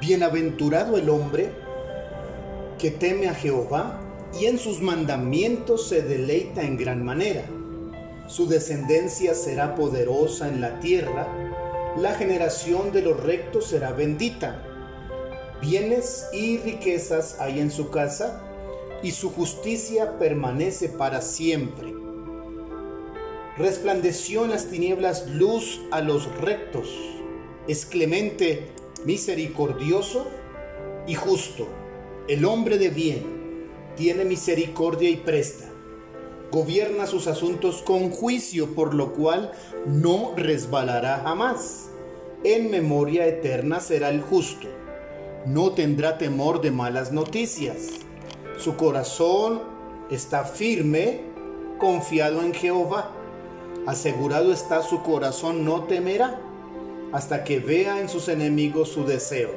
Bienaventurado el hombre que teme a Jehová y en sus mandamientos se deleita en gran manera. Su descendencia será poderosa en la tierra, la generación de los rectos será bendita. Bienes y riquezas hay en su casa, y su justicia permanece para siempre. Resplandeció en las tinieblas luz a los rectos, es clemente, misericordioso y justo. El hombre de bien tiene misericordia y presta. Gobierna sus asuntos con juicio, por lo cual no resbalará jamás. En memoria eterna será el justo. No tendrá temor de malas noticias. Su corazón está firme, confiado en Jehová. Asegurado está su corazón, no temerá, hasta que vea en sus enemigos su deseo.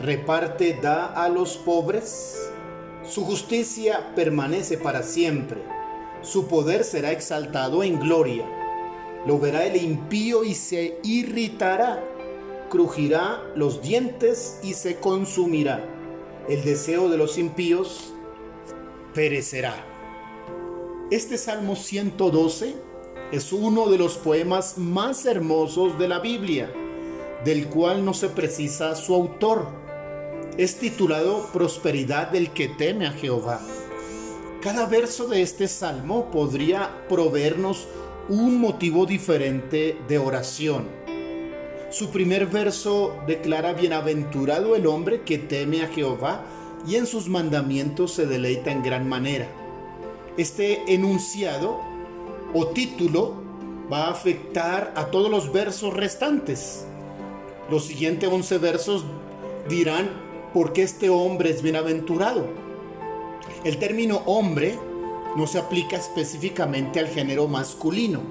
Reparte, da a los pobres. Su justicia permanece para siempre. Su poder será exaltado en gloria. Lo verá el impío y se irritará. Crujirá los dientes y se consumirá. El deseo de los impíos perecerá. Este Salmo 112 es uno de los poemas más hermosos de la Biblia, del cual no se precisa su autor. Es titulado Prosperidad del que teme a Jehová. Cada verso de este salmo podría proveernos un motivo diferente de oración. Su primer verso declara bienaventurado el hombre que teme a Jehová y en sus mandamientos se deleita en gran manera. Este enunciado o título va a afectar a todos los versos restantes. Los siguientes 11 versos dirán por qué este hombre es bienaventurado. El término hombre no se aplica específicamente al género masculino.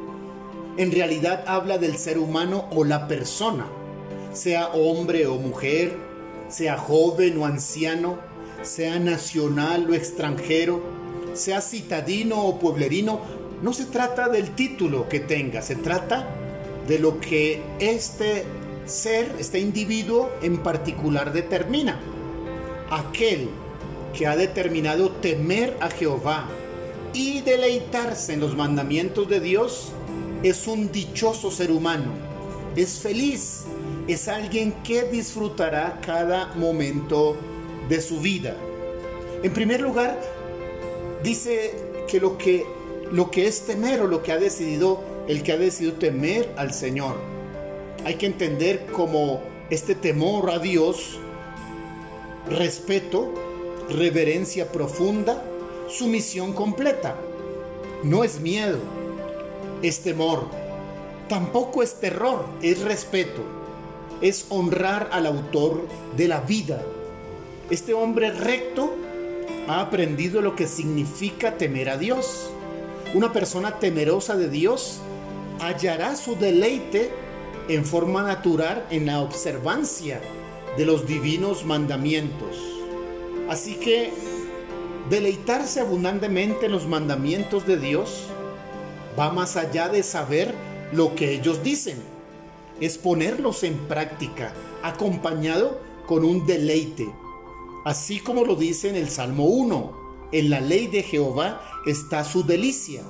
En realidad habla del ser humano o la persona, sea hombre o mujer, sea joven o anciano, sea nacional o extranjero, sea citadino o pueblerino, no se trata del título que tenga, se trata de lo que este ser, este individuo en particular determina. Aquel que ha determinado temer a Jehová y deleitarse en los mandamientos de Dios es un dichoso ser humano, es feliz, es alguien que disfrutará cada momento de su vida. En primer lugar, dice que lo que lo que es temer o lo que ha decidido el que ha decidido temer al Señor. Hay que entender como este temor a Dios, respeto, reverencia profunda, sumisión completa. No es miedo, es temor. Tampoco es terror, es respeto. Es honrar al autor de la vida. Este hombre recto ha aprendido lo que significa temer a Dios. Una persona temerosa de Dios hallará su deleite en forma natural en la observancia de los divinos mandamientos. Así que deleitarse abundantemente en los mandamientos de Dios va más allá de saber lo que ellos dicen. Es ponerlos en práctica, acompañado con un deleite. Así como lo dice en el Salmo 1, en la ley de Jehová está su delicia.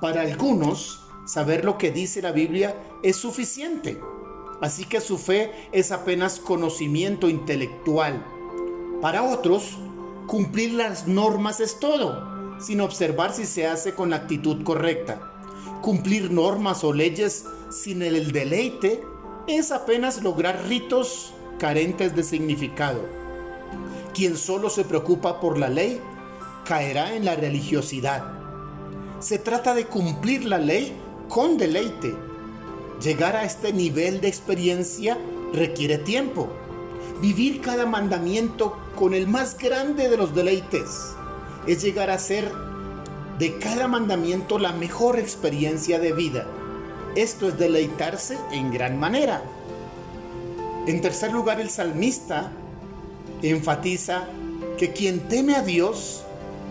Para algunos, saber lo que dice la Biblia es suficiente. Así que su fe es apenas conocimiento intelectual. Para otros, cumplir las normas es todo, sin observar si se hace con la actitud correcta. Cumplir normas o leyes sin el deleite es apenas lograr ritos carentes de significado. Quien solo se preocupa por la ley caerá en la religiosidad. Se trata de cumplir la ley con deleite. Llegar a este nivel de experiencia requiere tiempo. Vivir cada mandamiento con el más grande de los deleites es llegar a ser de cada mandamiento la mejor experiencia de vida. Esto es deleitarse en gran manera. En tercer lugar, el salmista enfatiza que quien teme a Dios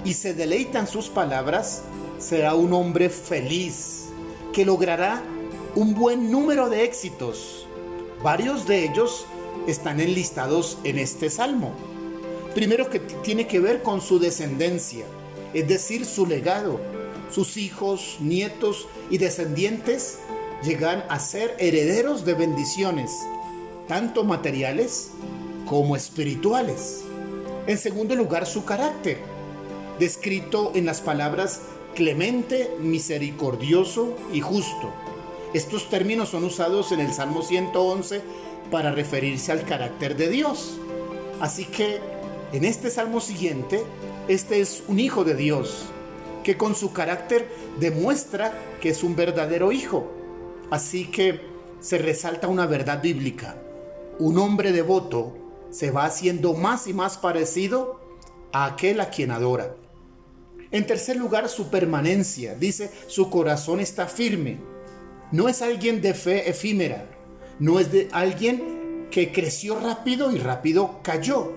y se deleita en sus palabras, será un hombre feliz que logrará un buen número de éxitos. Varios de ellos están enlistados en este salmo. Primero que tiene que ver con su descendencia, es decir, su legado. Sus hijos, nietos y descendientes llegan a ser herederos de bendiciones, tanto materiales como espirituales. En segundo lugar, su carácter, descrito en las palabras clemente, misericordioso y justo. Estos términos son usados en el Salmo 111 para referirse al carácter de Dios. Así que en este salmo siguiente, este es un hijo de Dios, que con su carácter demuestra que es un verdadero hijo. Así que se resalta una verdad bíblica. Un hombre devoto se va haciendo más y más parecido a aquel a quien adora. En tercer lugar, su permanencia. Dice, su corazón está firme. No es alguien de fe efímera. No es de alguien que creció rápido y rápido cayó.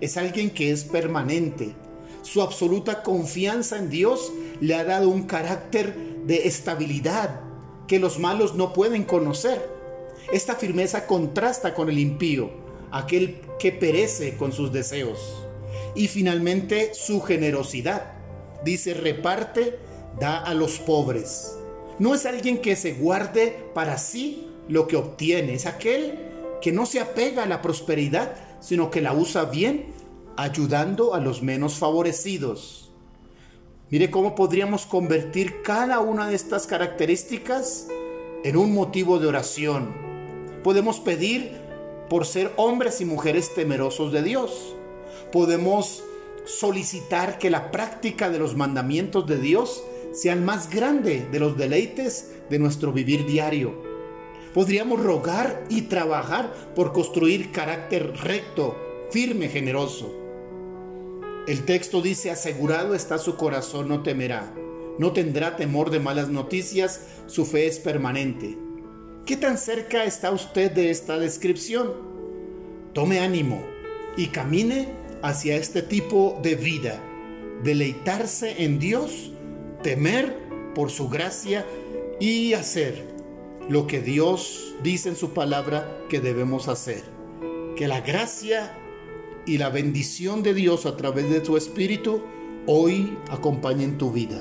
Es alguien que es permanente. Su absoluta confianza en Dios le ha dado un carácter de estabilidad que los malos no pueden conocer. Esta firmeza contrasta con el impío, aquel que perece con sus deseos. Y finalmente su generosidad dice, reparte, da a los pobres. No es alguien que se guarde para sí lo que obtiene, es aquel que no se apega a la prosperidad, sino que la usa bien, ayudando a los menos favorecidos. Mire cómo podríamos convertir cada una de estas características en un motivo de oración. Podemos pedir por ser hombres y mujeres temerosos de Dios. Podemos solicitar que la práctica de los mandamientos de Dios sea el más grande de los deleites de nuestro vivir diario. Podríamos rogar y trabajar por construir carácter recto, firme, generoso. El texto dice, asegurado está su corazón, no temerá, no tendrá temor de malas noticias, su fe es permanente. ¿Qué tan cerca está usted de esta descripción? Tome ánimo y camine hacia este tipo de vida, deleitarse en Dios, temer por su gracia y hacer lo que Dios dice en su palabra que debemos hacer. Que la gracia y la bendición de Dios a través de su Espíritu hoy acompañen tu vida.